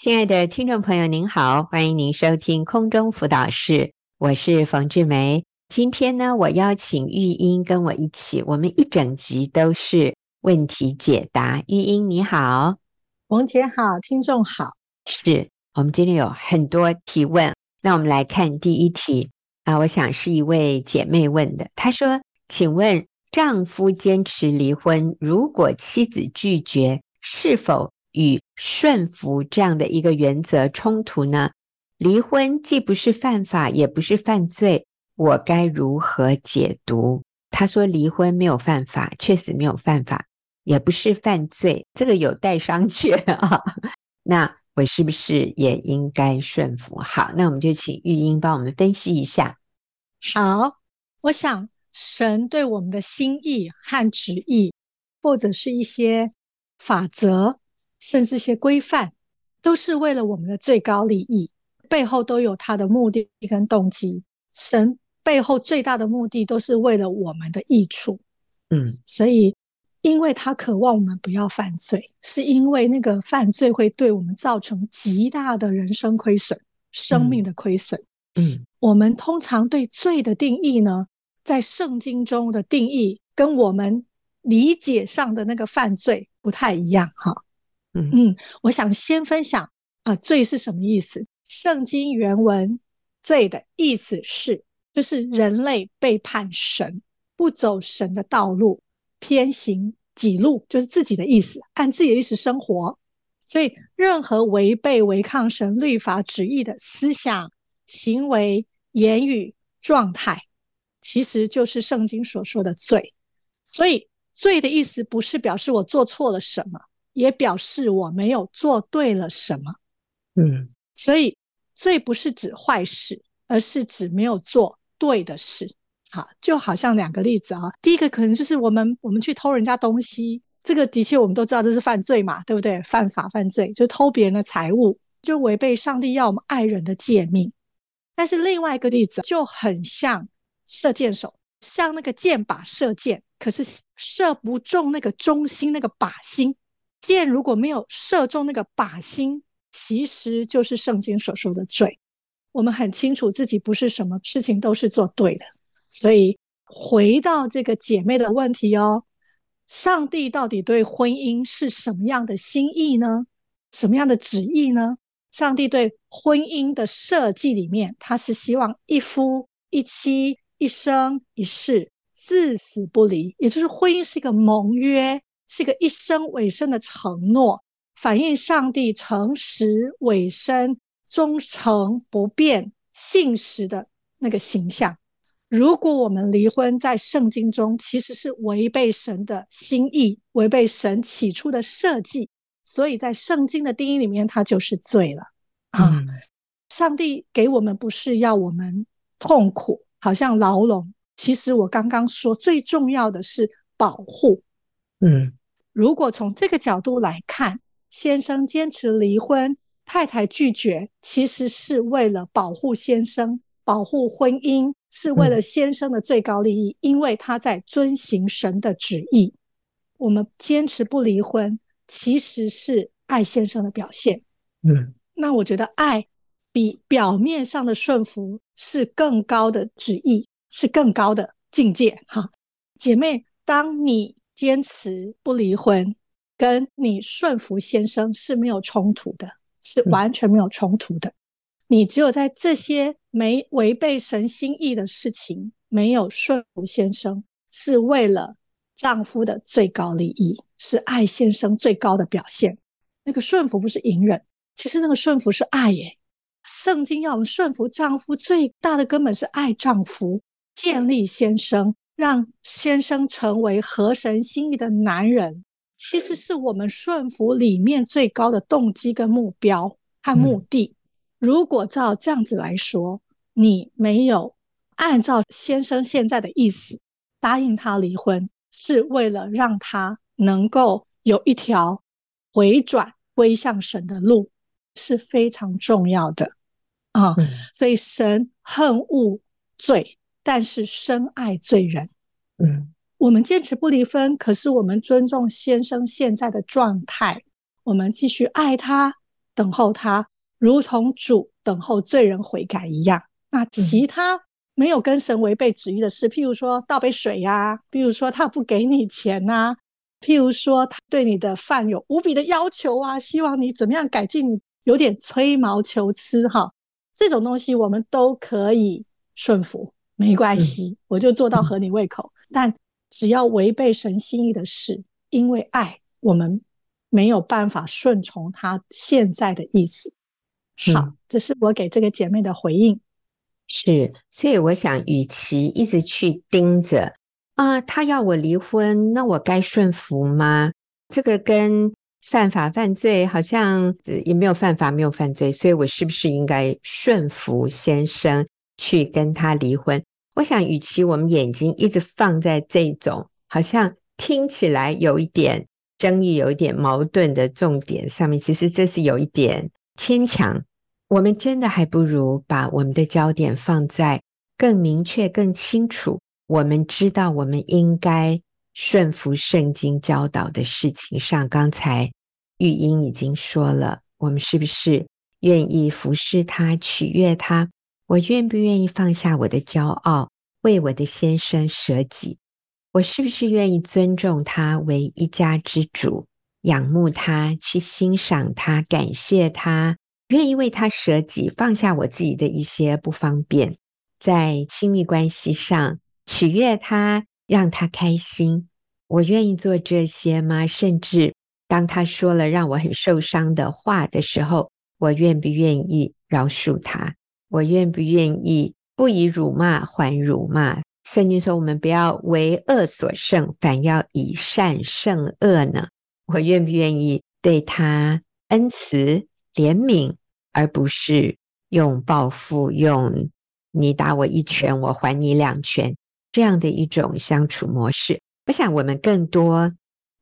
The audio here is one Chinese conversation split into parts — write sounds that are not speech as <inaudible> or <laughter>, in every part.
亲爱的听众朋友，您好，欢迎您收听空中辅导室，我是冯志梅。今天呢，我邀请玉英跟我一起，我们一整集都是问题解答。玉英你好，冯姐好，听众好。是我们今天有很多提问，那我们来看第一题啊，我想是一位姐妹问的，她说：“请问丈夫坚持离婚，如果妻子拒绝，是否？”与顺服这样的一个原则冲突呢？离婚既不是犯法，也不是犯罪，我该如何解读？他说离婚没有犯法，确实没有犯法，也不是犯罪，这个有待商榷啊。<laughs> 那我是不是也应该顺服？好，那我们就请玉英帮我们分析一下。好，我想神对我们的心意和旨意，或者是一些法则。甚至一些规范，都是为了我们的最高利益，背后都有他的目的跟动机。神背后最大的目的都是为了我们的益处，嗯，所以因为他渴望我们不要犯罪，是因为那个犯罪会对我们造成极大的人生亏损、生命的亏损。嗯，我们通常对罪的定义呢，在圣经中的定义跟我们理解上的那个犯罪不太一样，哈。嗯，我想先分享啊，罪是什么意思？圣经原文“罪”的意思是，就是人类背叛神，不走神的道路，偏行己路，就是自己的意思，按自己的意思生活。所以，任何违背、违抗神律法旨意的思想、行为、言语、状态，其实就是圣经所说的罪。所以，罪的意思不是表示我做错了什么。也表示我没有做对了什么，嗯，所以罪不是指坏事，而是指没有做对的事。好，就好像两个例子啊，第一个可能就是我们我们去偷人家东西，这个的确我们都知道这是犯罪嘛，对不对？犯法犯罪，就偷别人的财物，就违背上帝要我们爱人的诫命。但是另外一个例子就很像射箭手，像那个箭靶射箭，可是射不中那个中心那个靶心。箭如果没有射中那个靶心，其实就是圣经所说的罪。我们很清楚自己不是什么事情都是做对的，所以回到这个姐妹的问题哦，上帝到底对婚姻是什么样的心意呢？什么样的旨意呢？上帝对婚姻的设计里面，他是希望一夫一妻，一生一世，至死不离，也就是婚姻是一个盟约。是个一生委身的承诺，反映上帝诚实、委身、忠诚、不变、信实的那个形象。如果我们离婚，在圣经中其实是违背神的心意，违背神起初的设计，所以在圣经的定义里面，它就是罪了啊！嗯。上帝给我们不是要我们痛苦，好像牢笼。其实我刚刚说，最重要的是保护。嗯。如果从这个角度来看，先生坚持离婚，太太拒绝，其实是为了保护先生，保护婚姻，是为了先生的最高利益，嗯、因为他在遵行神的旨意。我们坚持不离婚，其实是爱先生的表现。嗯，那我觉得爱比表面上的顺服是更高的旨意，是更高的境界。哈，姐妹，当你。坚持不离婚，跟你顺服先生是没有冲突的，是完全没有冲突的。你只有在这些没违背神心意的事情，没有顺服先生，是为了丈夫的最高利益，是爱先生最高的表现。那个顺服不是隐忍，其实那个顺服是爱耶。圣经要我们顺服丈夫，最大的根本是爱丈夫，建立先生。让先生成为合神心意的男人，其实是我们顺服里面最高的动机跟目标和目的。如果照这样子来说，你没有按照先生现在的意思答应他离婚，是为了让他能够有一条回转归向神的路，是非常重要的啊。所以神恨恶罪。但是深爱罪人，嗯，我们坚持不离婚，可是我们尊重先生现在的状态，我们继续爱他，等候他，如同主等候罪人悔改一样。那其他没有跟神违背旨意的事，譬如说倒杯水呀、啊，譬如说他不给你钱呐、啊，譬如说他对你的饭有无比的要求啊，希望你怎么样改进，你有点吹毛求疵哈，这种东西我们都可以顺服，没关系，我就做到合你胃口。但只要违背神心意的事，因为爱，我们没有办法顺从他现在的意思。好，这是我给这个姐妹的回应。是，所以我想，与其一直去盯着啊，他要我离婚，那我该顺服吗？这个跟犯法犯罪好像也没有犯法，没有犯罪，所以我是不是应该顺服先生去跟他离婚？我想，与其我们眼睛一直放在这种好像听起来有一点争议、有一点矛盾的重点上面，其实这是有一点牵强。我们真的还不如把我们的焦点放在更明确、更清楚，我们知道我们应该顺服圣经教导的事情上。刚才玉英已经说了，我们是不是愿意服侍他、取悦他？我愿不愿意放下我的骄傲，为我的先生舍己？我是不是愿意尊重他为一家之主，仰慕他，去欣赏他，感谢他？愿意为他舍己，放下我自己的一些不方便，在亲密关系上取悦他，让他开心。我愿意做这些吗？甚至当他说了让我很受伤的话的时候，我愿不愿意饶恕他？我愿不愿意不以辱骂还辱骂？圣经说我们不要为恶所胜，反要以善胜恶呢？我愿不愿意对他恩慈？怜悯，而不是用报复，用你打我一拳，我还你两拳这样的一种相处模式。我想，我们更多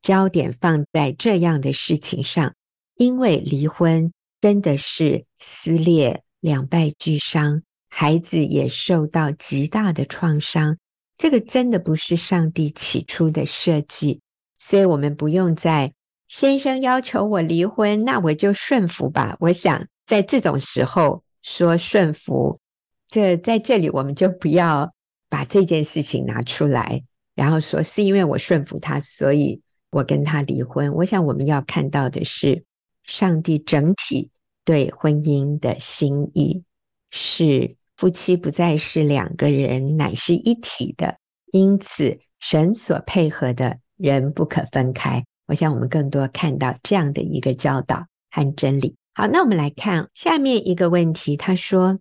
焦点放在这样的事情上，因为离婚真的是撕裂、两败俱伤，孩子也受到极大的创伤。这个真的不是上帝起初的设计，所以我们不用再。先生要求我离婚，那我就顺服吧。我想在这种时候说顺服，这在这里我们就不要把这件事情拿出来，然后说是因为我顺服他，所以我跟他离婚。我想我们要看到的是，上帝整体对婚姻的心意是夫妻不再是两个人，乃是一体的。因此，神所配合的人不可分开。我想，我们更多看到这样的一个教导和真理。好，那我们来看下面一个问题。他说：“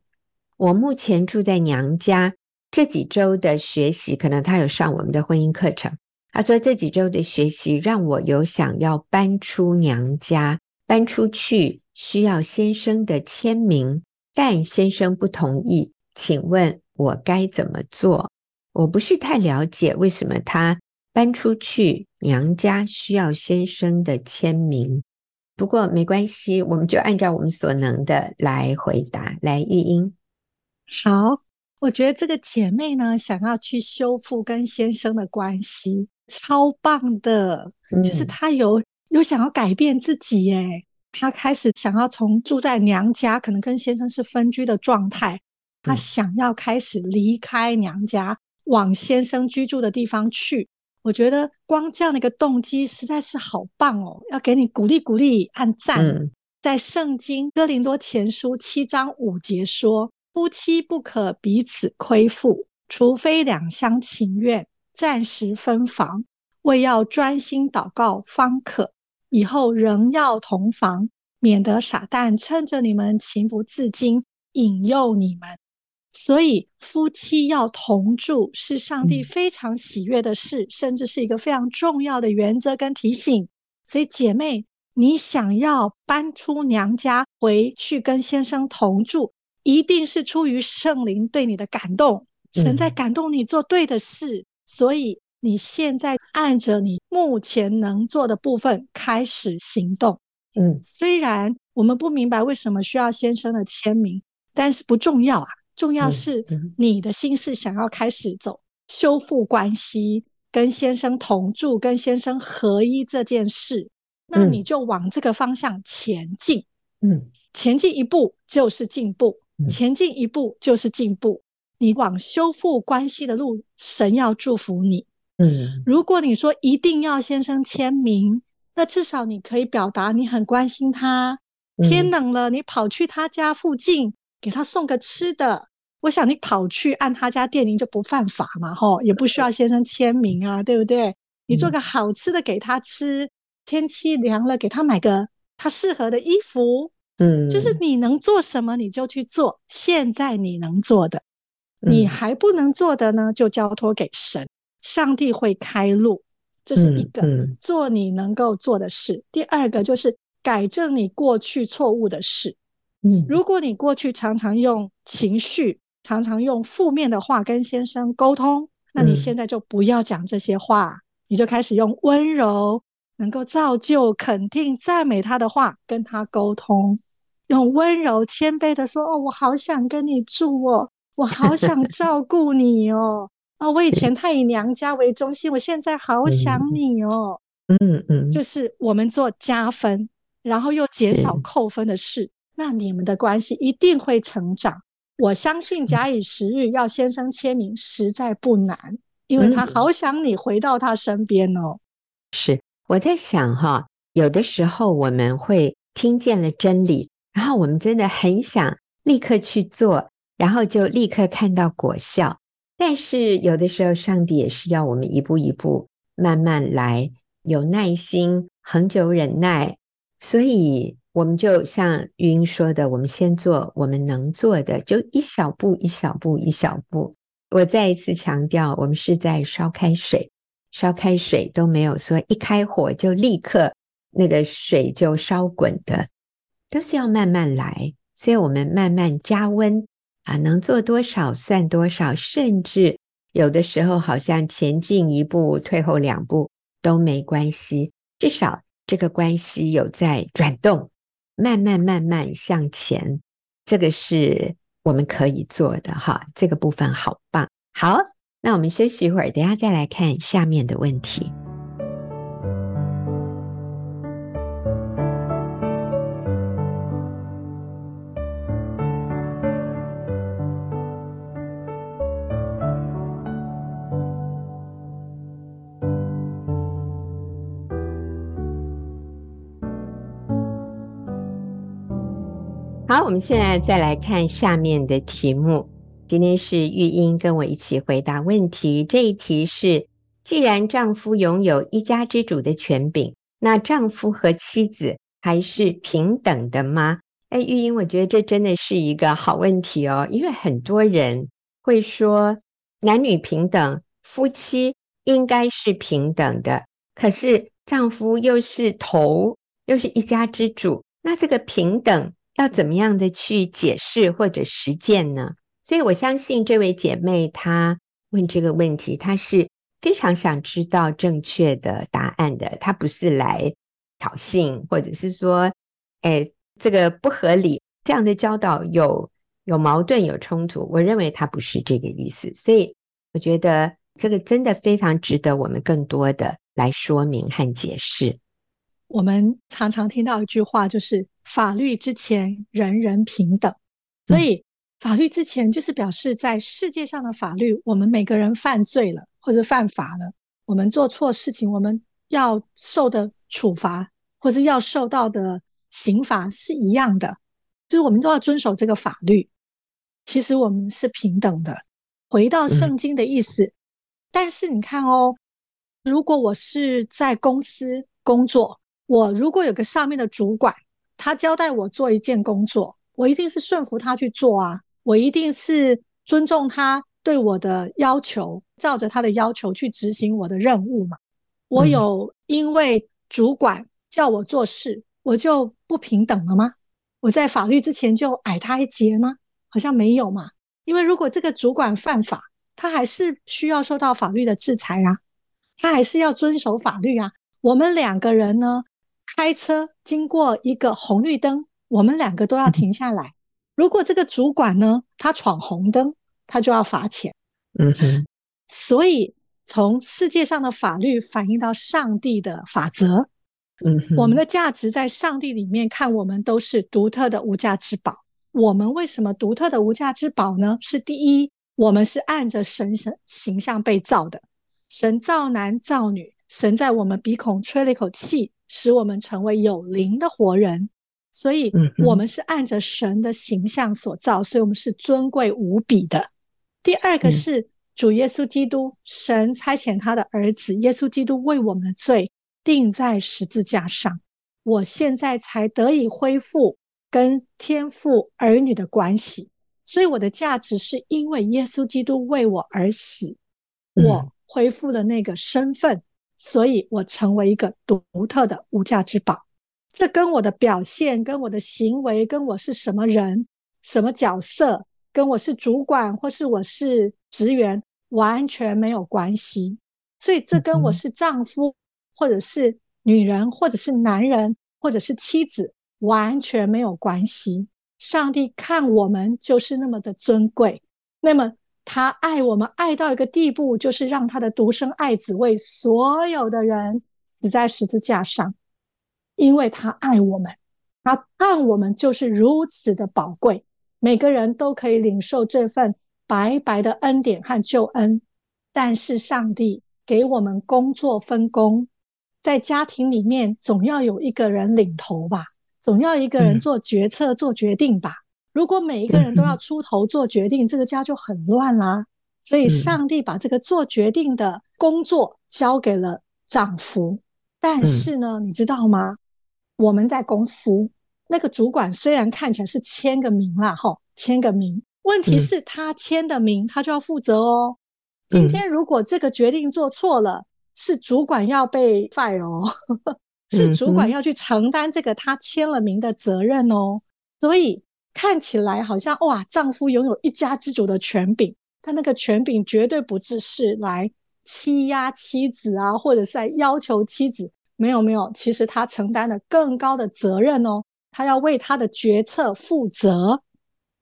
我目前住在娘家，这几周的学习，可能他有上我们的婚姻课程。他说这几周的学习让我有想要搬出娘家，搬出去需要先生的签名，但先生不同意。请问我该怎么做？我不是太了解为什么他。”搬出去，娘家需要先生的签名。不过没关系，我们就按照我们所能的来回答。来，玉英，好，我觉得这个姐妹呢，想要去修复跟先生的关系，超棒的。嗯、就是她有有想要改变自己，耶，她开始想要从住在娘家，可能跟先生是分居的状态，她想要开始离开娘家，嗯、往先生居住的地方去。我觉得光这样的一个动机实在是好棒哦，要给你鼓励鼓励，按赞。嗯、在圣经哥林多前书七章五节说：“夫妻不可彼此亏负，除非两相情愿，暂时分房，为要专心祷告方可。以后仍要同房，免得傻蛋趁着你们情不自禁，引诱你们。”所以夫妻要同住是上帝非常喜悦的事，嗯、甚至是一个非常重要的原则跟提醒。所以姐妹，你想要搬出娘家回去跟先生同住，一定是出于圣灵对你的感动，神在感动你做对的事。嗯、所以你现在按着你目前能做的部分开始行动。嗯，虽然我们不明白为什么需要先生的签名，但是不重要啊。重要是你的心是想要开始走修复关系，跟先生同住，跟先生合一这件事，那你就往这个方向前进。嗯，前进一步就是进步，嗯、前进一步就是进步。你往修复关系的路，神要祝福你。嗯，如果你说一定要先生签名，那至少你可以表达你很关心他。天冷了，你跑去他家附近给他送个吃的。我想你跑去按他家电铃就不犯法嘛，吼，也不需要先生签名啊，对不对？你做个好吃的给他吃，天气凉了给他买个他适合的衣服。嗯，就是你能做什么你就去做，现在你能做的。你还不能做的呢，就交托给神，上帝会开路。这是一个做你能够做的事。第二个就是改正你过去错误的事。嗯，如果你过去常常用情绪，常常用负面的话跟先生沟通，那你现在就不要讲这些话，你就开始用温柔、能够造就、肯定、赞美他的话跟他沟通，用温柔谦卑的说：“哦，我好想跟你住哦。”我好想照顾你哦，啊、哦，我以前太以娘家为中心，我现在好想你哦，嗯嗯，就是我们做加分，然后又减少扣分的事，那你们的关系一定会成长。我相信假以时日，要先生签名实在不难，因为他好想你回到他身边哦。是，我在想哈，有的时候我们会听见了真理，然后我们真的很想立刻去做。然后就立刻看到果效，但是有的时候，上帝也是要我们一步一步慢慢来，有耐心，恒久忍耐。所以，我们就像玉英说的，我们先做我们能做的，就一小步，一小步，一小步。我再一次强调，我们是在烧开水，烧开水都没有说一开火就立刻那个水就烧滚的，都是要慢慢来。所以我们慢慢加温。啊，能做多少算多少，甚至有的时候好像前进一步，退后两步都没关系。至少这个关系有在转动，慢慢慢慢向前，这个是我们可以做的哈。这个部分好棒。好，那我们休息一会儿，等下再来看下面的问题。我们现在再来看下面的题目。今天是玉英跟我一起回答问题。这一题是：既然丈夫拥有一家之主的权柄，那丈夫和妻子还是平等的吗？哎，玉英，我觉得这真的是一个好问题哦，因为很多人会说男女平等，夫妻应该是平等的，可是丈夫又是头，又是一家之主，那这个平等，要怎么样的去解释或者实践呢？所以我相信这位姐妹她问这个问题，她是非常想知道正确的答案的。她不是来挑衅，或者是说，哎，这个不合理，这样的教导有有矛盾、有冲突。我认为她不是这个意思。所以我觉得这个真的非常值得我们更多的来说明和解释。我们常常听到一句话，就是。法律之前，人人平等。所以，法律之前就是表示在世界上的法律，我们每个人犯罪了或者犯法了，我们做错事情，我们要受的处罚或者要受到的刑罚是一样的，就是我们都要遵守这个法律。其实我们是平等的。回到圣经的意思，但是你看哦，如果我是在公司工作，我如果有个上面的主管。他交代我做一件工作，我一定是顺服他去做啊！我一定是尊重他对我的要求，照着他的要求去执行我的任务嘛。我有因为主管叫我做事，我就不平等了吗？我在法律之前就矮他一截吗？好像没有嘛。因为如果这个主管犯法，他还是需要受到法律的制裁啊，他还是要遵守法律啊。我们两个人呢？开车经过一个红绿灯，我们两个都要停下来。如果这个主管呢，他闯红灯，他就要罚钱。嗯哼。所以从世界上的法律反映到上帝的法则，嗯哼，我们的价值在上帝里面看，我们都是独特的无价之宝。我们为什么独特的无价之宝呢？是第一，我们是按着神神形象被造的，神造男造女，神在我们鼻孔吹了一口气，使我们成为有灵的活人。所以，我们是按着神的形象所造，所以我们是尊贵无比的。第二个是主耶稣基督，神差遣他的儿子耶稣基督为我们的罪钉在十字架上，我现在才得以恢复跟天父儿女的关系。所以我的价值是因为耶稣基督为我而死，我恢复了那个身份，所以我成为一个独特的无价之宝。这跟我的表现、跟我的行为、跟我是什么人、什么角色、跟我是主管或是我是职员完全没有关系。所以这跟我是丈夫，或者是女人，或者是男人，或者是妻子完全没有关系。上帝看我们就是那么的尊贵，那么他爱我们爱到一个地步，就是让他的独生爱子为所有的人死在十字架上。因为他爱我们，他看我们就是如此的宝贵，每个人都可以领受这份白白的恩典和救恩。但是上帝给我们工作分工，在家庭里面总要有一个人领头吧，总要一个人做决策、嗯、做决定吧。如果每一个人都要出头做决定，嗯、这个家就很乱啦。所以上帝把这个做决定的工作交给了丈夫。但是呢，嗯、你知道吗？我们在公司，那个主管虽然看起来是签个名啦，吼，签个名，问题是他签的名，他就要负责哦。今天如果这个决定做错了，是主管要被 fire 哦，<laughs> 是主管要去承担这个他签了名的责任哦。所以看起来好像哇，丈夫拥有一家之主的权柄，但那个权柄绝对不只是来欺压妻子啊，或者是在要求妻子。没有没有，其实他承担了更高的责任哦，他要为他的决策负责。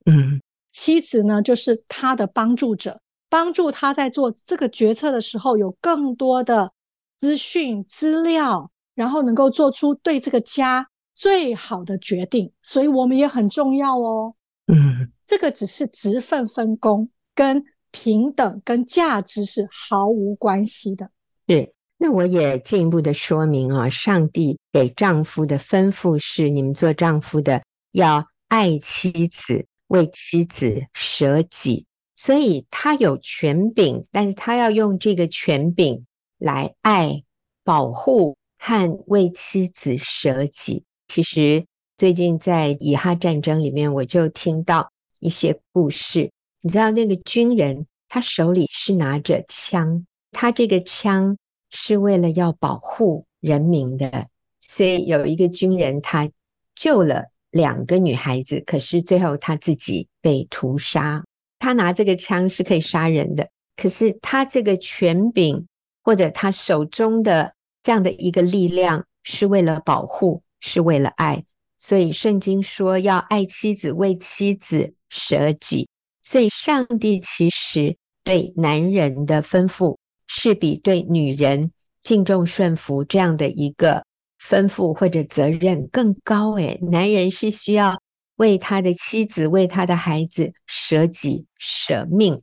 嗯，妻子呢，就是他的帮助者，帮助他在做这个决策的时候有更多的资讯资料，然后能够做出对这个家最好的决定。所以我们也很重要哦。嗯，这个只是职分分工，跟平等跟价值是毫无关系的。对。那我也进一步的说明啊，上帝给丈夫的吩咐是：你们做丈夫的要爱妻子，为妻子舍己。所以他有权柄，但是他要用这个权柄来爱、保护和为妻子舍己。其实最近在以哈战争里面，我就听到一些故事。你知道那个军人，他手里是拿着枪，他这个枪。是为了要保护人民的，所以有一个军人他救了两个女孩子，可是最后他自己被屠杀。他拿这个枪是可以杀人的，可是他这个权柄或者他手中的这样的一个力量是为了保护，是为了爱。所以圣经说要爱妻子，为妻子舍己。所以上帝其实对男人的吩咐。是比对女人敬重顺服这样的一个吩咐或者责任更高诶，男人是需要为他的妻子、为他的孩子舍己舍命，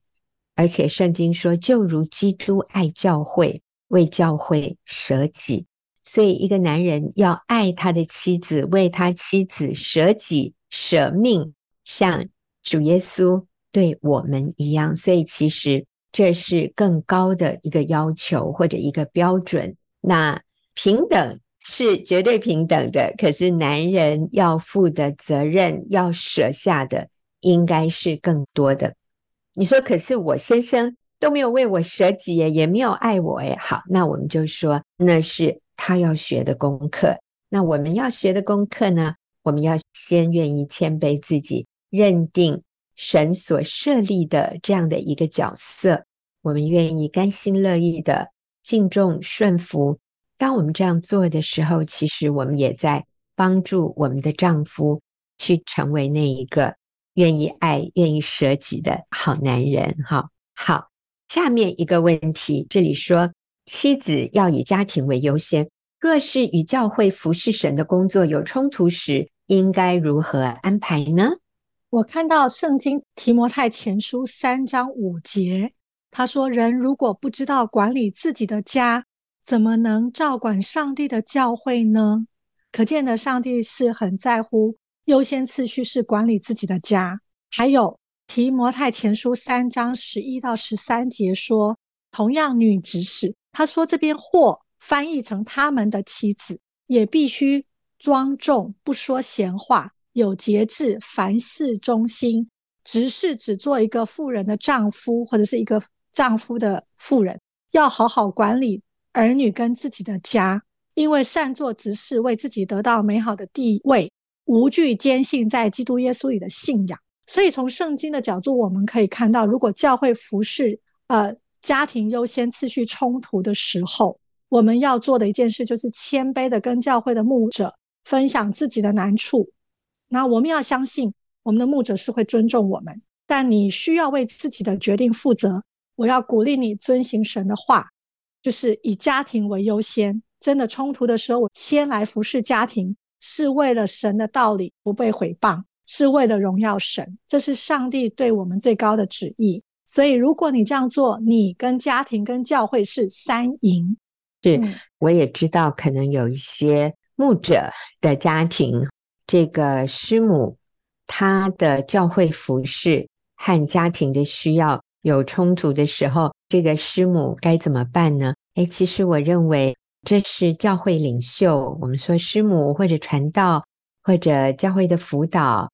而且圣经说，就如基督爱教会，为教会舍己。所以，一个男人要爱他的妻子，为他妻子舍己舍命，像主耶稣对我们一样。所以，其实。这是更高的一个要求或者一个标准。那平等是绝对平等的，可是男人要负的责任、要舍下的，应该是更多的。你说，可是我先生都没有为我舍己，也没有爱我，哎，好，那我们就说，那是他要学的功课。那我们要学的功课呢？我们要先愿意谦卑自己，认定。神所设立的这样的一个角色，我们愿意甘心乐意的敬重顺服。当我们这样做的时候，其实我们也在帮助我们的丈夫去成为那一个愿意爱、愿意舍己的好男人。哈，好，下面一个问题，这里说妻子要以家庭为优先，若是与教会服侍神的工作有冲突时，应该如何安排呢？我看到圣经提摩太前书三章五节，他说：“人如果不知道管理自己的家，怎么能照管上帝的教会呢？”可见的，上帝是很在乎优先次序是管理自己的家。还有提摩太前书三章十一到十三节说，同样女执事，他说这边或翻译成他们的妻子，也必须庄重，不说闲话，有节制，凡事忠心。执事只做一个妇人的丈夫，或者是一个丈夫的妇人，要好好管理儿女跟自己的家，因为善作执事，为自己得到美好的地位，无惧坚信在基督耶稣里的信仰。所以从圣经的角度，我们可以看到，如果教会服侍，呃。家庭优先次序冲突的时候，我们要做的一件事就是谦卑的跟教会的牧者分享自己的难处。那我们要相信，我们的牧者是会尊重我们，但你需要为自己的决定负责。我要鼓励你遵行神的话，就是以家庭为优先。真的冲突的时候，我先来服侍家庭，是为了神的道理不被毁谤，是为了荣耀神。这是上帝对我们最高的旨意。所以，如果你这样做，你跟家庭跟教会是三赢。是，我也知道，可能有一些牧者的家庭，这个师母她的教会服饰和家庭的需要有冲突的时候，这个师母该怎么办呢？诶，其实我认为这是教会领袖，我们说师母或者传道或者教会的辅导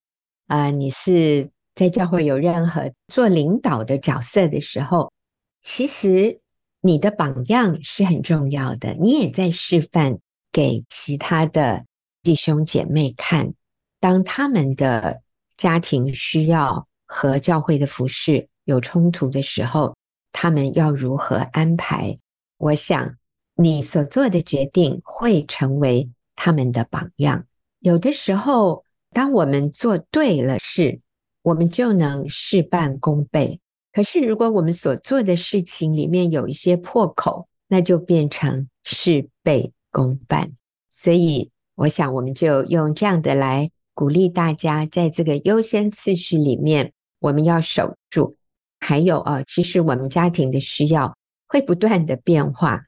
啊、呃，你是。在教会有任何做领导的角色的时候，其实你的榜样是很重要的。你也在示范给其他的弟兄姐妹看，当他们的家庭需要和教会的服事有冲突的时候，他们要如何安排？我想你所做的决定会成为他们的榜样。有的时候，当我们做对了事，我们就能事半功倍。可是，如果我们所做的事情里面有一些破口，那就变成事倍功半。所以，我想我们就用这样的来鼓励大家，在这个优先次序里面，我们要守住。还有啊，其实我们家庭的需要会不断的变化。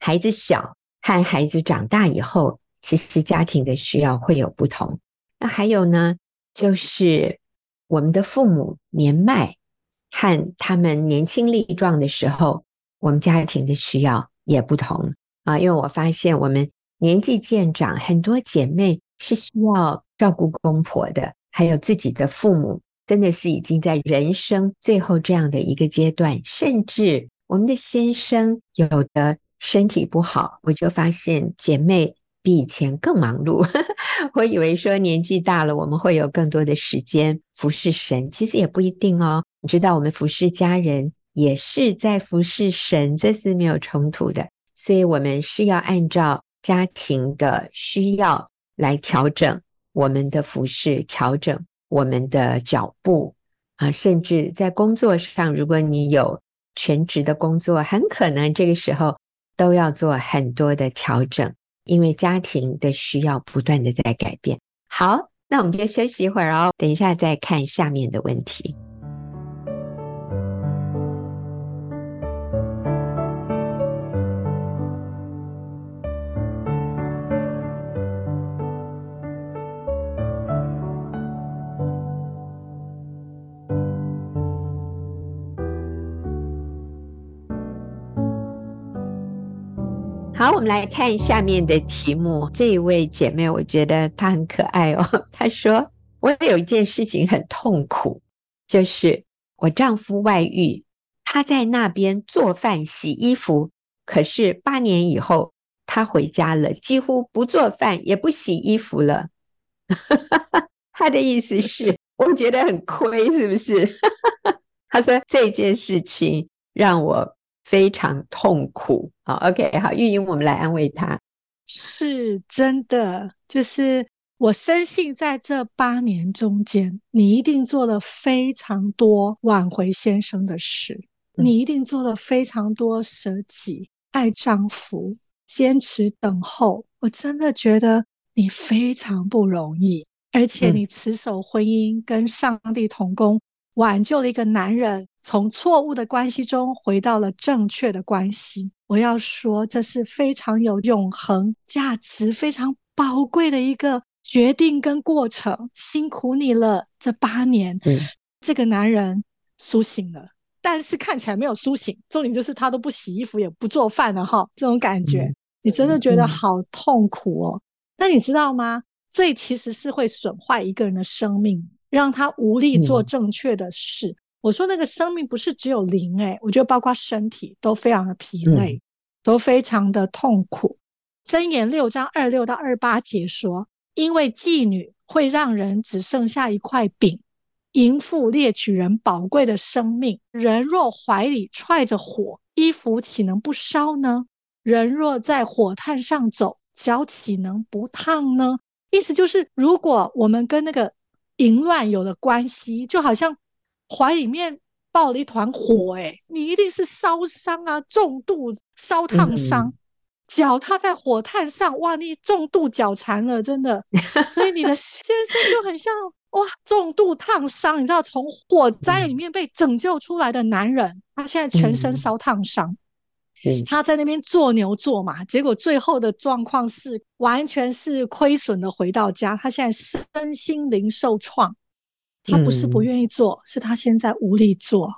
孩子小和孩子长大以后，其实家庭的需要会有不同。那还有呢，就是。我们的父母年迈和他们年轻力壮的时候，我们家庭的需要也不同啊。因为我发现我们年纪渐长，很多姐妹是需要照顾公婆的，还有自己的父母，真的是已经在人生最后这样的一个阶段。甚至我们的先生有的身体不好，我就发现姐妹比以前更忙碌。<laughs> 我以为说年纪大了，我们会有更多的时间服侍神，其实也不一定哦。你知道，我们服侍家人也是在服侍神，这是没有冲突的。所以，我们是要按照家庭的需要来调整我们的服侍，调整我们的脚步啊。甚至在工作上，如果你有全职的工作，很可能这个时候都要做很多的调整。因为家庭的需要不断的在改变。好，那我们就休息一会儿哦，等一下再看下面的问题。好，我们来看下面的题目。这一位姐妹，我觉得她很可爱哦。<laughs> 她说：“我有一件事情很痛苦，就是我丈夫外遇，他在那边做饭、洗衣服。可是八年以后，他回家了，几乎不做饭，也不洗衣服了。<laughs> ”他的意思是，我觉得很亏，是不是？<laughs> 他说这件事情让我。非常痛苦。好，OK，好，玉莹，我们来安慰他。是真的，就是我深信在这八年中间，你一定做了非常多挽回先生的事，嗯、你一定做了非常多舍己爱丈夫、坚持等候，我真的觉得你非常不容易，而且你持守婚姻，跟上帝同工，挽救了一个男人从错误的关系中回到了正确的关系。我要说，这是非常有永恒价值、非常宝贵的一个决定跟过程。辛苦你了，这八年，嗯、这个男人苏醒了。但是看起来没有苏醒，重点就是他都不洗衣服，也不做饭了哈，这种感觉，嗯、你真的觉得好痛苦哦。那、嗯、你知道吗？罪其实是会损坏一个人的生命，让他无力做正确的事。嗯、我说那个生命不是只有灵诶，我觉得包括身体都非常的疲累，嗯、都非常的痛苦。箴言六章二六到二八节说，因为妓女会让人只剩下一块饼。淫妇猎取人宝贵的生命，人若怀里揣着火，衣服岂能不烧呢？人若在火炭上走，脚岂能不烫呢？意思就是，如果我们跟那个淫乱有了关系，就好像怀里面抱了一团火，诶，你一定是烧伤啊，重度烧烫伤。嗯、脚踏在火炭上，哇，你重度脚残了，真的。<laughs> 所以你的先生就很像。哇，重度烫伤，你知道，从火灾里面被拯救出来的男人，嗯、他现在全身烧烫伤，嗯、他在那边做牛做马，结果最后的状况是完全是亏损的回到家，他现在身心灵受创，他不是不愿意做，嗯、是他现在无力做。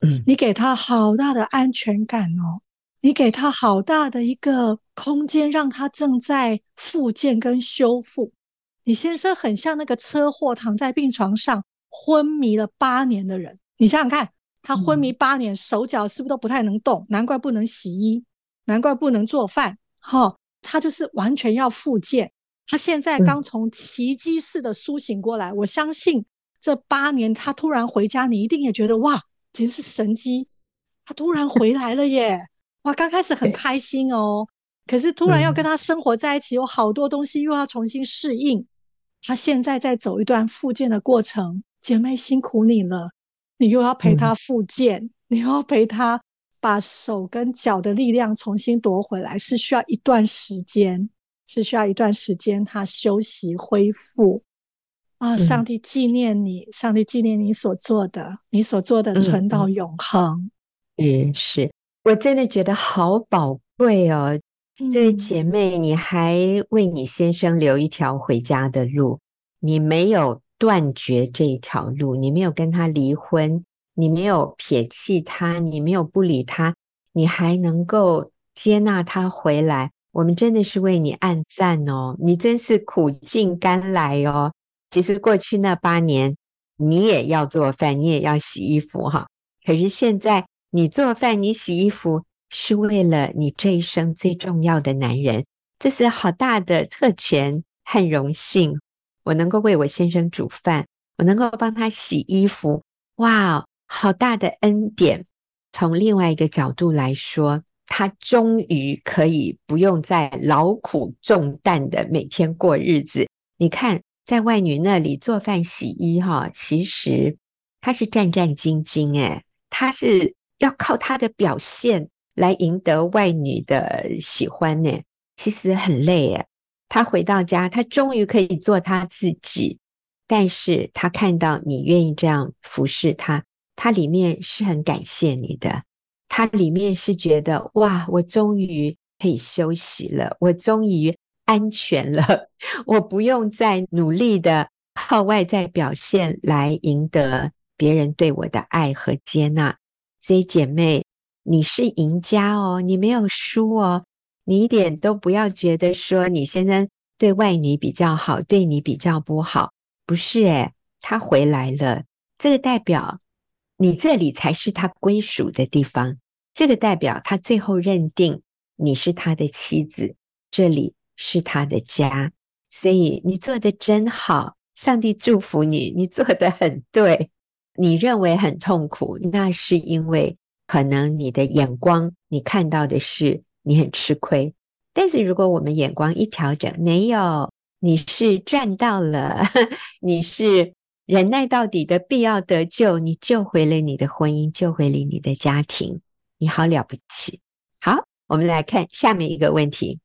嗯，你给他好大的安全感哦，你给他好大的一个空间，让他正在复健跟修复。你先生很像那个车祸躺在病床上昏迷了八年的人，你想想看，他昏迷八年，手脚是不是都不太能动？难怪不能洗衣，难怪不能做饭。哈，他就是完全要复健。他现在刚从奇迹式的苏醒过来，我相信这八年他突然回家，你一定也觉得哇，简直是神机，他突然回来了耶！哇，刚开始很开心哦，可是突然要跟他生活在一起，有好多东西又要重新适应。他现在在走一段复健的过程，姐妹辛苦你了，你又要陪他复健，嗯、你又要陪他把手跟脚的力量重新夺回来，是需要一段时间，是需要一段时间他休息恢复。啊，上帝纪念你，嗯、上帝纪念你所做的，你所做的存到永恒。嗯，是我真的觉得好宝贵哦。这位姐妹，你还为你先生留一条回家的路，你没有断绝这一条路，你没有跟他离婚，你没有撇弃他，你没有不理他，你还能够接纳他回来，我们真的是为你暗赞哦！你真是苦尽甘来哦。其实过去那八年，你也要做饭，你也要洗衣服哈，可是现在你做饭，你洗衣服。是为了你这一生最重要的男人，这是好大的特权和荣幸。我能够为我先生煮饭，我能够帮他洗衣服，哇，好大的恩典。从另外一个角度来说，他终于可以不用再劳苦重担的每天过日子。你看，在外女那里做饭洗衣，哈，其实他是战战兢兢，诶，他是要靠他的表现。来赢得外女的喜欢呢，其实很累诶。他回到家，他终于可以做他自己，但是他看到你愿意这样服侍他，他里面是很感谢你的，他里面是觉得哇，我终于可以休息了，我终于安全了，<laughs> 我不用再努力的靠外在表现来赢得别人对我的爱和接纳。所以姐妹。你是赢家哦，你没有输哦，你一点都不要觉得说你先生对外女比较好，对你比较不好，不是诶，他回来了，这个代表你这里才是他归属的地方，这个代表他最后认定你是他的妻子，这里是他的家，所以你做的真好，上帝祝福你，你做的很对，你认为很痛苦，那是因为。可能你的眼光，你看到的是你很吃亏，但是如果我们眼光一调整，没有，你是赚到了，<laughs> 你是忍耐到底的，必要得救，你救回了你的婚姻，救回了你的家庭，你好了不起。好，我们来看下面一个问题。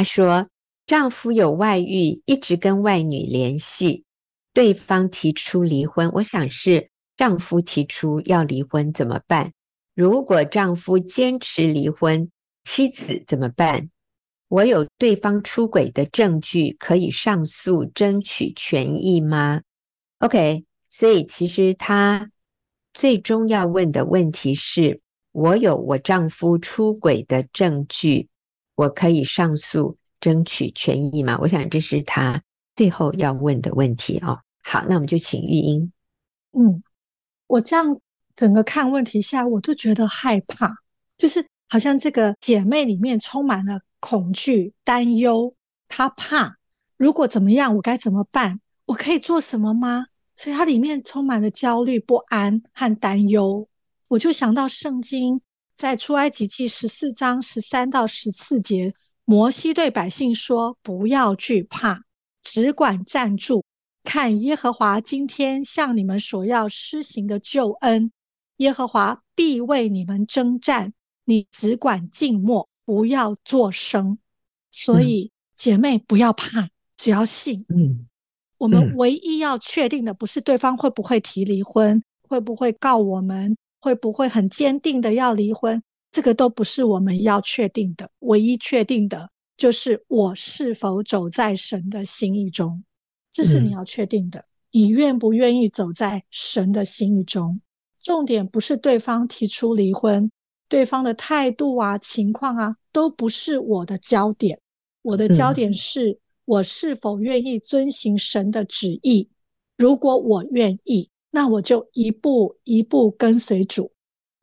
她说，丈夫有外遇，一直跟外女联系，对方提出离婚。我想是丈夫提出要离婚，怎么办？如果丈夫坚持离婚，妻子怎么办？我有对方出轨的证据，可以上诉争取权益吗？OK，所以其实他最终要问的问题是：我有我丈夫出轨的证据，我可以上诉争取权益吗？我想这是他最后要问的问题哦。好，那我们就请玉英。嗯，我这样。整个看问题下，我都觉得害怕，就是好像这个姐妹里面充满了恐惧、担忧。她怕如果怎么样，我该怎么办？我可以做什么吗？所以她里面充满了焦虑、不安和担忧。我就想到圣经在出埃及记十四章十三到十四节，摩西对百姓说：“不要惧怕，只管站住，看耶和华今天向你们所要施行的救恩。”耶和华必为你们征战，你只管静默，不要作声。所以，嗯、姐妹不要怕，只要信。嗯，我们唯一要确定的不是对方会不会提离婚，嗯、会不会告我们，会不会很坚定的要离婚，这个都不是我们要确定的。唯一确定的就是我是否走在神的心意中，这是你要确定的。嗯、你愿不愿意走在神的心意中？重点不是对方提出离婚，对方的态度啊、情况啊，都不是我的焦点。我的焦点是我是否愿意遵行神的旨意。如果我愿意，那我就一步一步跟随主。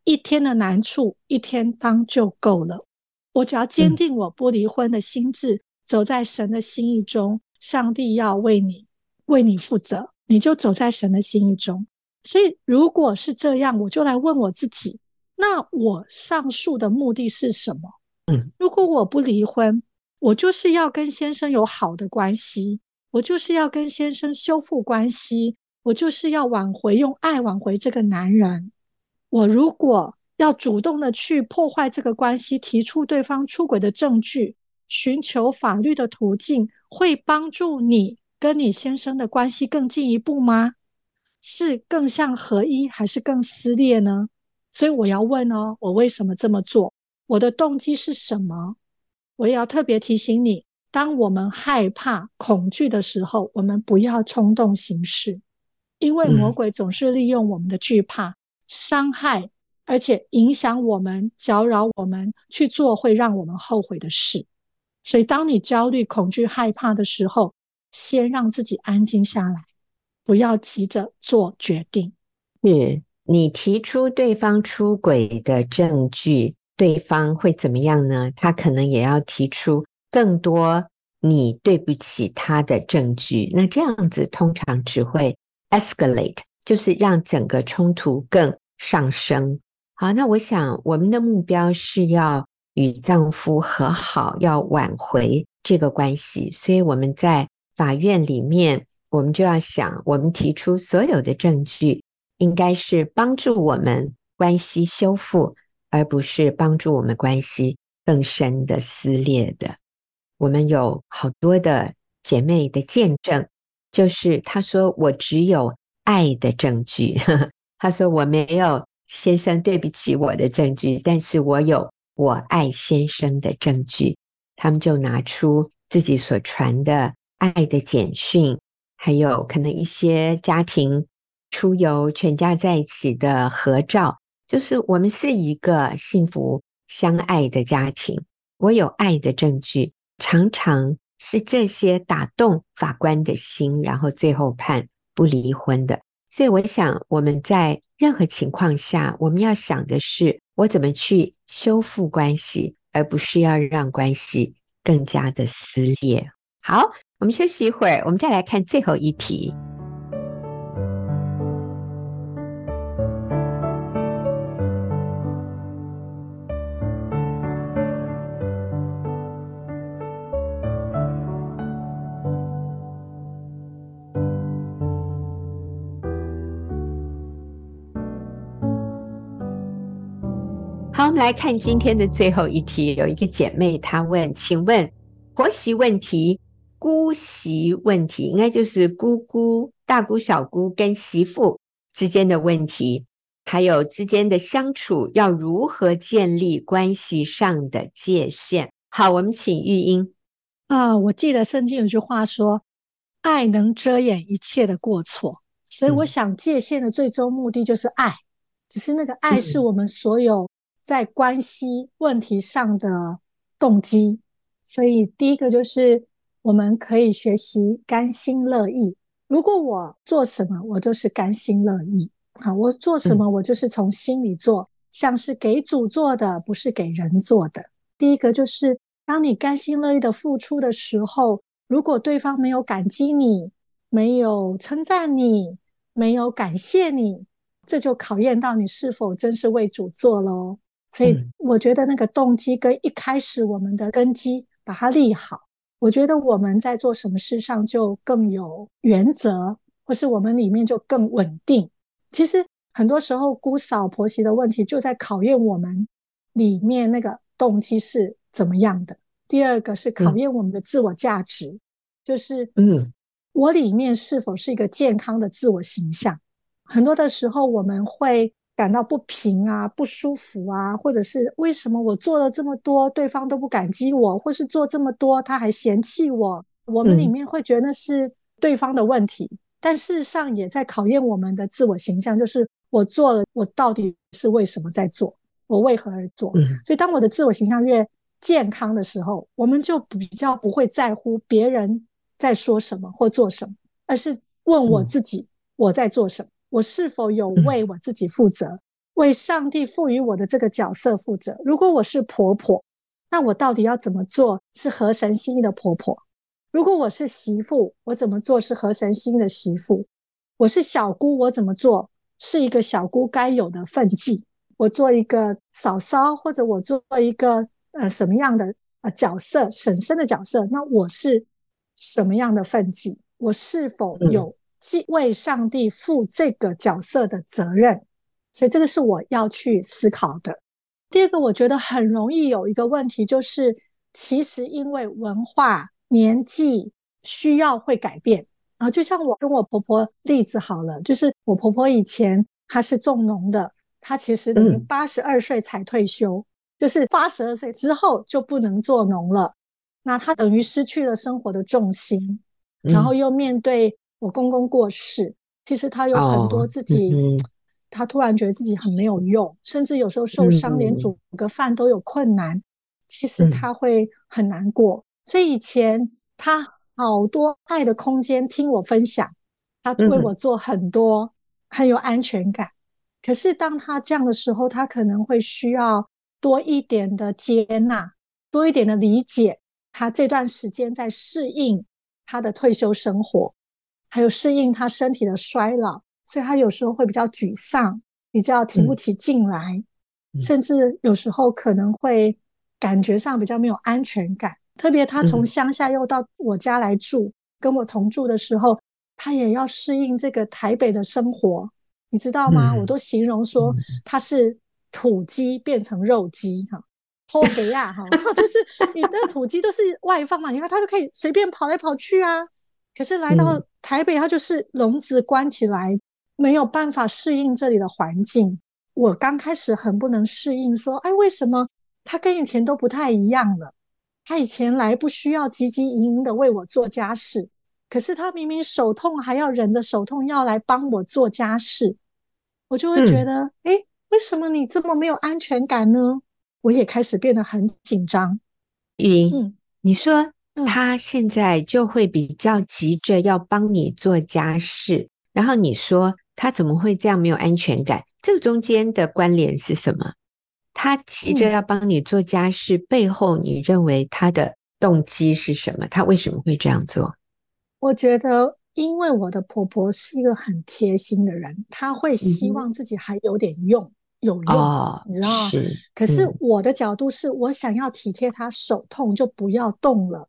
一天的难处，一天当就够了。我只要坚定我不离婚的心志，走在神的心意中，上帝要为你为你负责，你就走在神的心意中。所以，如果是这样，我就来问我自己：那我上诉的目的是什么？嗯，如果我不离婚，我就是要跟先生有好的关系，我就是要跟先生修复关系，我就是要挽回，用爱挽回这个男人。我如果要主动的去破坏这个关系，提出对方出轨的证据，寻求法律的途径，会帮助你跟你先生的关系更进一步吗？是更像合一，还是更撕裂呢？所以我要问哦，我为什么这么做？我的动机是什么？我也要特别提醒你，当我们害怕、恐惧的时候，我们不要冲动行事，因为魔鬼总是利用我们的惧怕、伤害，而且影响我们、搅扰我们去做会让我们后悔的事。所以，当你焦虑、恐惧、害怕的时候，先让自己安静下来。不要急着做决定。是你提出对方出轨的证据，对方会怎么样呢？他可能也要提出更多你对不起他的证据。那这样子通常只会 escalate，就是让整个冲突更上升。好，那我想我们的目标是要与丈夫和好，要挽回这个关系，所以我们在法院里面。我们就要想，我们提出所有的证据，应该是帮助我们关系修复，而不是帮助我们关系更深的撕裂的。我们有好多的姐妹的见证，就是他说我只有爱的证据，<laughs> 他说我没有先生对不起我的证据，但是我有我爱先生的证据。他们就拿出自己所传的爱的简讯。还有可能一些家庭出游，全家在一起的合照，就是我们是一个幸福相爱的家庭。我有爱的证据，常常是这些打动法官的心，然后最后判不离婚的。所以我想，我们在任何情况下，我们要想的是，我怎么去修复关系，而不是要让关系更加的撕裂。好。我们休息一会儿，我们再来看最后一题。好，我们来看今天的最后一题。有一个姐妹她问：“请问婆媳问题、姑媳问题，应该就是姑姑、大姑、小姑跟媳妇之间的问题，还有之间的相处，要如何建立关系上的界限？”好，我们请玉英。啊，我记得圣经有句话说：“爱能遮掩一切的过错。”所以，我想界限的最终目的就是爱，只是那个爱是我们所有。在关系问题上的动机，所以第一个就是我们可以学习甘心乐意。如果我做什么，我就是甘心乐意。好，我做什么，我就是从心里做，嗯、像是给主做的，不是给人做的。第一个就是，当你甘心乐意的付出的时候，如果对方没有感激你，没有称赞你，没有感谢你，这就考验到你是否真是为主做喽。所以我觉得那个动机跟一开始我们的根基把它立好，我觉得我们在做什么事上就更有原则，或是我们里面就更稳定。其实很多时候姑嫂婆媳的问题就在考验我们里面那个动机是怎么样的。第二个是考验我们的自我价值，嗯、就是嗯，我里面是否是一个健康的自我形象？很多的时候我们会。感到不平啊，不舒服啊，或者是为什么我做了这么多，对方都不感激我，或是做这么多他还嫌弃我？我们里面会觉得是对方的问题，嗯、但事实上也在考验我们的自我形象，就是我做了，我到底是为什么在做？我为何而做？嗯、所以当我的自我形象越健康的时候，我们就比较不会在乎别人在说什么或做什么，而是问我自己我在做什么。嗯我是否有为我自己负责，为上帝赋予我的这个角色负责？如果我是婆婆，那我到底要怎么做是合神心意的婆婆？如果我是媳妇，我怎么做是合神心意的媳妇？我是小姑，我怎么做是一个小姑该有的分际？我做一个嫂嫂，或者我做一个呃什么样的呃角色，婶婶的角色？那我是什么样的分际？我是否有？既为上帝负这个角色的责任，所以这个是我要去思考的。第二个，我觉得很容易有一个问题，就是其实因为文化、年纪需要会改变啊。就像我跟我婆婆例子好了，就是我婆婆以前她是种农的，她其实等于八十二岁才退休，嗯、就是八十二岁之后就不能做农了。那她等于失去了生活的重心，然后又面对。我公公过世，其实他有很多自己，他突然觉得自己很没有用，甚至有时候受伤，嗯、连煮个饭都有困难。其实他会很难过，嗯、所以以前他好多爱的空间，听我分享，他为我做很多，嗯、很有安全感。可是当他这样的时候，他可能会需要多一点的接纳，多一点的理解。他这段时间在适应他的退休生活。还有适应他身体的衰老，所以他有时候会比较沮丧，比较提不起劲来，嗯、甚至有时候可能会感觉上比较没有安全感。特别他从乡下又到我家来住，嗯、跟我同住的时候，他也要适应这个台北的生活，你知道吗？嗯、我都形容说他是土鸡变成肉鸡哈，偷肥啊哈，就是你的土鸡都是外放嘛，你看他都可以随便跑来跑去啊。可是来到台北，它就是笼子关起来，嗯、没有办法适应这里的环境。我刚开始很不能适应，说：“哎，为什么他跟以前都不太一样了？他以前来不需要汲汲营营的为我做家事，可是他明明手痛还要忍着手痛要来帮我做家事，我就会觉得，哎、嗯，为什么你这么没有安全感呢？我也开始变得很紧张。玉英，嗯，你说。他现在就会比较急着要帮你做家事，然后你说他怎么会这样没有安全感？这个中间的关联是什么？他急着要帮你做家事，背后你认为他的动机是什么？他为什么会这样做？我觉得，因为我的婆婆是一个很贴心的人，她会希望自己还有点用，嗯、有用，哦、你知道？是。可是我的角度是我想要体贴她，手痛就不要动了。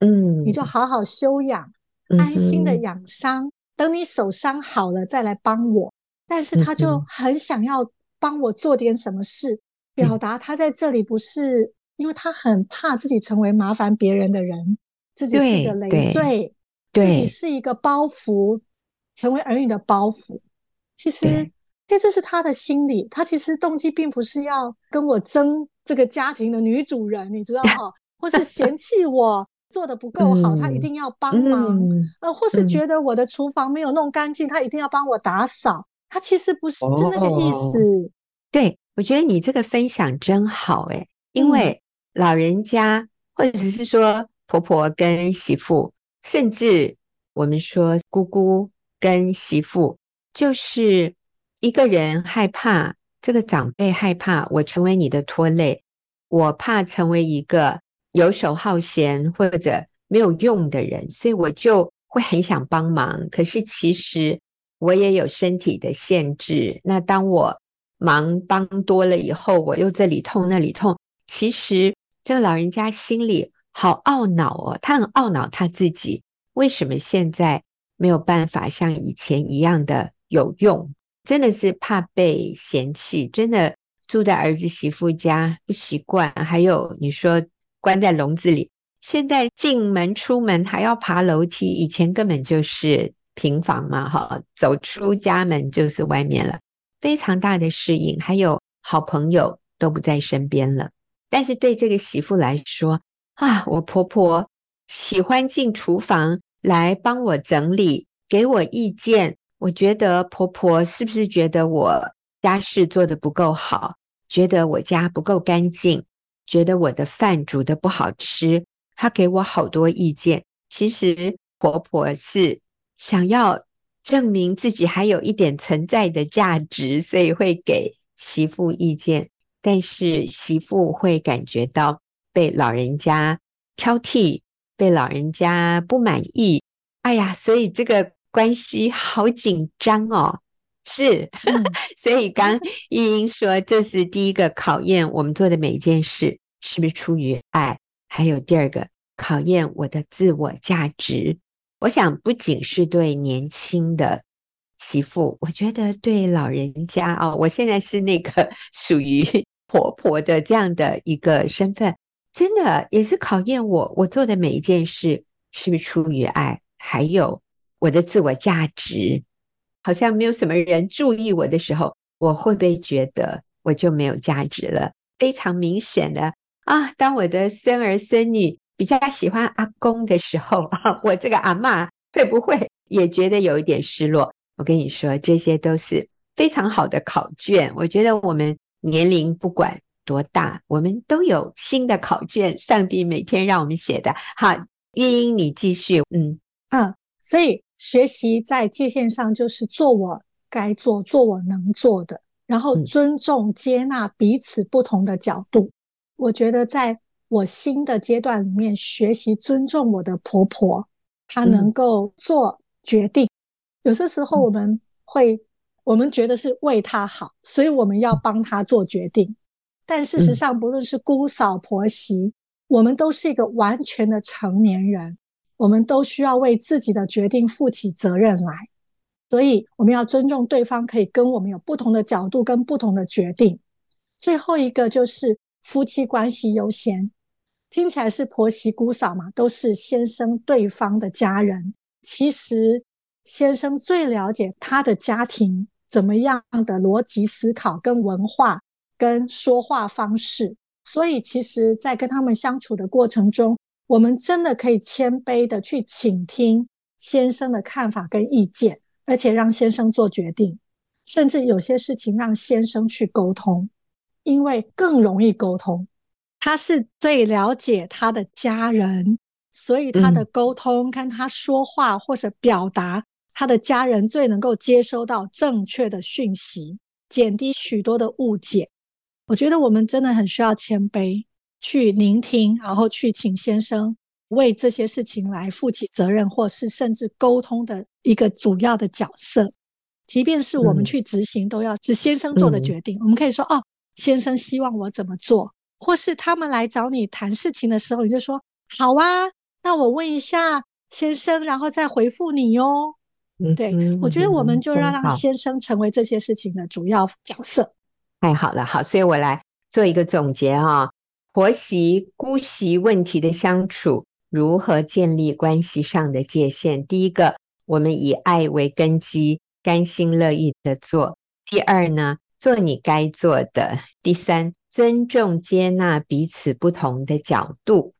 嗯，你就好好休养，嗯、安心的养伤，等你手伤好了再来帮我。但是他就很想要帮我做点什么事，嗯、表达他在这里不是，因为他很怕自己成为麻烦别人的人，自己是一个累赘，自己是一个包袱，成为儿女的包袱。其实，这这是他的心理，他其实动机并不是要跟我争这个家庭的女主人，你知道吗？<laughs> 或是嫌弃我做的不够好，他一定要帮忙，呃，或是觉得我的厨房没有弄干净，他一定要帮我打扫。他其实不是就那个意思。对，我觉得你这个分享真好，诶，因为老人家或者是说婆婆跟媳妇，甚至我们说姑姑跟媳妇，就是一个人害怕这个长辈害怕我成为你的拖累，我怕成为一个。游手好闲或者没有用的人，所以我就会很想帮忙。可是其实我也有身体的限制。那当我忙帮多了以后，我又这里痛那里痛。其实这个老人家心里好懊恼哦，他很懊恼他自己为什么现在没有办法像以前一样的有用，真的是怕被嫌弃，真的住在儿子媳妇家不习惯。还有你说。关在笼子里，现在进门出门还要爬楼梯，以前根本就是平房嘛，哈，走出家门就是外面了，非常大的适应。还有好朋友都不在身边了，但是对这个媳妇来说啊，我婆婆喜欢进厨房来帮我整理，给我意见。我觉得婆婆是不是觉得我家事做得不够好，觉得我家不够干净？觉得我的饭煮得不好吃，她给我好多意见。其实婆婆是想要证明自己还有一点存在的价值，所以会给媳妇意见。但是媳妇会感觉到被老人家挑剔，被老人家不满意。哎呀，所以这个关系好紧张哦。是，<laughs> 所以刚玉英说，这是第一个考验我们做的每一件事是不是出于爱，还有第二个考验我的自我价值。我想不仅是对年轻的媳妇，我觉得对老人家哦，我现在是那个 <laughs> 属于 <laughs> 婆婆的这样的一个身份，真的也是考验我，我做的每一件事是不是出于爱，还有我的自我价值。好像没有什么人注意我的时候，我会不会觉得我就没有价值了？非常明显的啊，当我的孙儿孙女比较喜欢阿公的时候，<laughs> 啊，我这个阿嬷会不会也觉得有一点失落？我跟你说，这些都是非常好的考卷。我觉得我们年龄不管多大，我们都有新的考卷，上帝每天让我们写的。好，月英，你继续。嗯嗯，所以。学习在界限上，就是做我该做、做我能做的，然后尊重、接纳彼此不同的角度。我觉得在我新的阶段里面，学习尊重我的婆婆，她能够做决定。有些时候我们会，我们觉得是为她好，所以我们要帮她做决定。但事实上，不论是姑嫂、婆媳，我们都是一个完全的成年人。我们都需要为自己的决定负起责任来，所以我们要尊重对方，可以跟我们有不同的角度跟不同的决定。最后一个就是夫妻关系优先，听起来是婆媳姑嫂嘛，都是先生对方的家人。其实先生最了解他的家庭怎么样的逻辑思考跟文化跟说话方式，所以其实在跟他们相处的过程中。我们真的可以谦卑的去倾听先生的看法跟意见，而且让先生做决定，甚至有些事情让先生去沟通，因为更容易沟通。他是最了解他的家人，所以他的沟通跟他说话或者表达，他的家人最能够接收到正确的讯息，减低许多的误解。我觉得我们真的很需要谦卑。去聆听，然后去请先生为这些事情来负起责任，或是甚至沟通的一个主要的角色。即便是我们去执行，嗯、都要是先生做的决定。嗯、我们可以说：“哦，先生希望我怎么做？”或是他们来找你谈事情的时候，你就说：“好啊，那我问一下先生，然后再回复你哟。嗯”对，我觉得我们就要让先生成为这些事情的主要角色。太好了，好，所以我来。做一个总结哈，婆媳、姑媳问题的相处，如何建立关系上的界限？第一个，我们以爱为根基，甘心乐意的做；第二呢，做你该做的；第三，尊重接纳彼此不同的角度；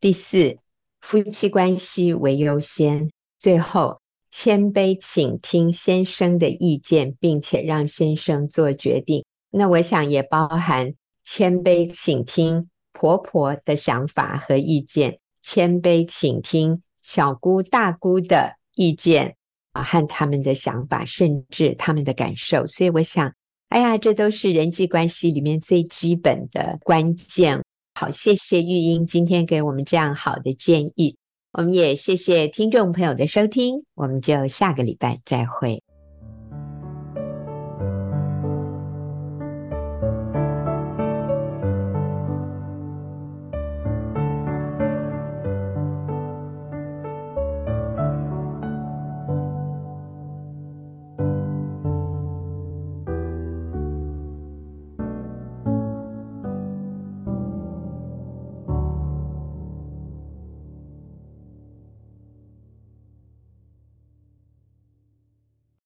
第四，夫妻关系为优先；最后，谦卑倾听先生的意见，并且让先生做决定。那我想也包含。谦卑请听婆婆的想法和意见，谦卑倾听小姑大姑的意见啊，和他们的想法，甚至他们的感受。所以我想，哎呀，这都是人际关系里面最基本的关键。好，谢谢玉英今天给我们这样好的建议。我们也谢谢听众朋友的收听，我们就下个礼拜再会。